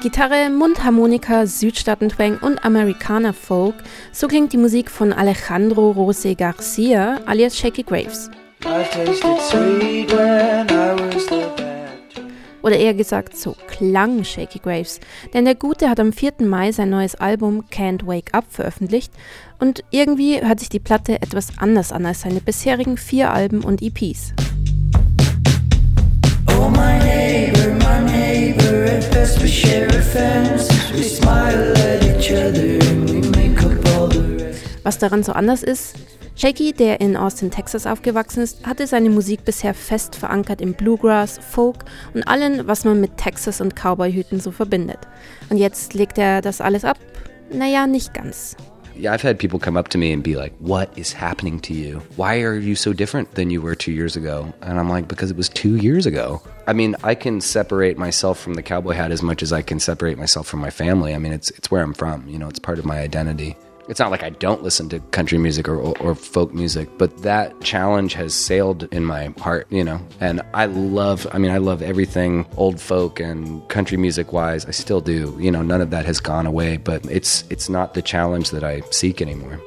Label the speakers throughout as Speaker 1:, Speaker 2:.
Speaker 1: Gitarre, Mundharmonika, Südstaatentwang und Amerikaner Folk, so klingt die Musik von Alejandro Rose Garcia alias Shaky Graves. Oder eher gesagt, so klang Shaky Graves. Denn der Gute hat am 4. Mai sein neues Album Can't Wake Up veröffentlicht und irgendwie hört sich die Platte etwas anders an als seine bisherigen vier Alben und EPs. Was daran so anders ist, Shaky, der in Austin, Texas aufgewachsen ist, hatte seine Musik bisher fest verankert im Bluegrass, Folk und allem, was man mit Texas und Cowboyhüten so verbindet. Und jetzt legt er das alles ab? Naja, nicht ganz.
Speaker 2: Yeah, I've had people come up to me and be like, What is happening to you? Why are you so different than you were two years ago? And I'm like, Because it was two years ago. I mean, I can separate myself from the cowboy hat as much as I can separate myself from my family. I mean, it's, it's where I'm from, you know, it's part of my identity. It's not like I don't listen to country music or, or, folk music, but that challenge has sailed in my heart, you know. And I love, I mean, I love everything old folk and country music wise. I still do. You know, none of that has gone away, but it's it's not the challenge that I seek anymore.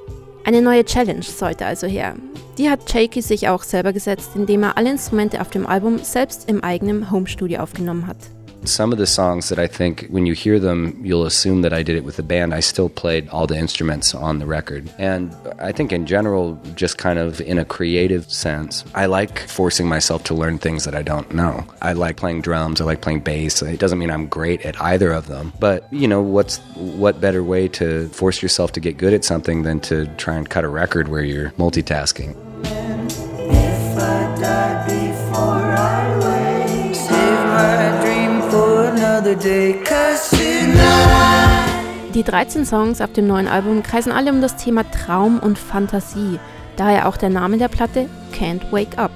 Speaker 1: Eine neue Challenge sollte also her. Die hat Shakey sich auch selber gesetzt, indem er alle Instrumente auf dem Album selbst im eigenen Homestudio aufgenommen hat.
Speaker 2: Some of the songs that I think when you hear them, you'll assume that I did it with the band. I still played all the instruments on the record. And I think in general, just kind of in a creative sense, I like forcing myself to learn things that I don't know. I like playing drums, I like playing bass. It doesn't mean I'm great at either of them. But, you know, what's what better way to force yourself to get good at something than to try and cut a record where you're multitasking?
Speaker 1: Die 13 Songs auf dem neuen Album kreisen alle um das Thema Traum und Fantasie, daher auch der Name der Platte Can't Wake Up.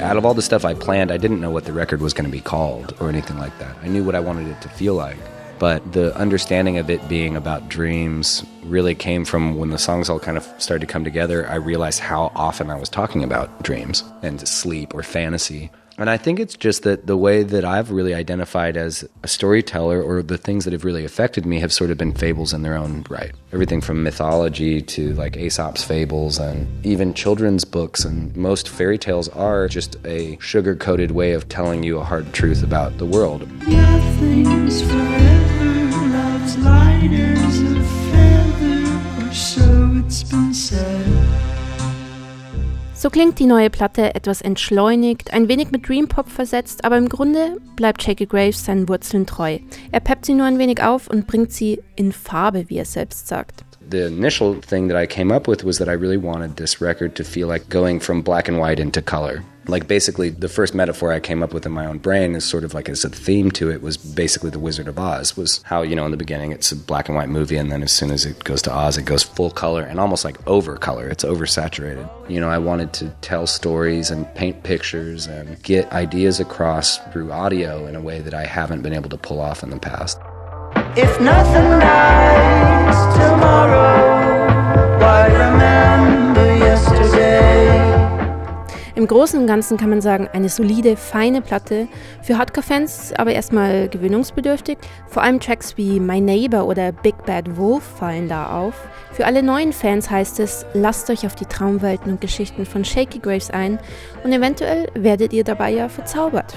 Speaker 2: Out of all the stuff I planned, I didn't know what the record was going to be called or anything like that. I knew what I wanted it to feel like. But the understanding of it being about dreams really came from when the songs all kind of started to come together. I realized how often I was talking about dreams and sleep or fantasy. And I think it's just that the way that I've really identified as a storyteller or the things that have really affected me have sort of been fables in their own right. Everything from mythology to like Aesop's fables and even children's books. And most fairy tales are just a sugar coated way of telling you a hard truth about the world. Nothing's forever, So
Speaker 1: klingt die neue Platte etwas entschleunigt, ein wenig mit Dream Pop versetzt, aber im Grunde bleibt Shaky Graves seinen Wurzeln treu. Er peppt sie nur ein wenig auf und bringt sie in Farbe, wie er selbst sagt.
Speaker 2: The initial thing that I came up with was that I really wanted this record to feel like going from black and white into color. Like basically, the first metaphor I came up with in my own brain is sort of like as a theme to it was basically the Wizard of Oz. Was how you know in the beginning it's a black and white movie, and then as soon as it goes to Oz, it goes full color and almost like over color. It's oversaturated. You know, I wanted to tell stories and paint pictures and get ideas across through audio in a way that I haven't been able to pull off in the past. If nothing dies tomorrow,
Speaker 1: Großen und Ganzen kann man sagen, eine solide, feine Platte. Für Hardcore-Fans aber erstmal gewöhnungsbedürftig. Vor allem Tracks wie My Neighbor oder Big Bad Wolf fallen da auf. Für alle neuen Fans heißt es, lasst euch auf die Traumwelten und Geschichten von Shaky Graves ein und eventuell werdet ihr dabei ja verzaubert.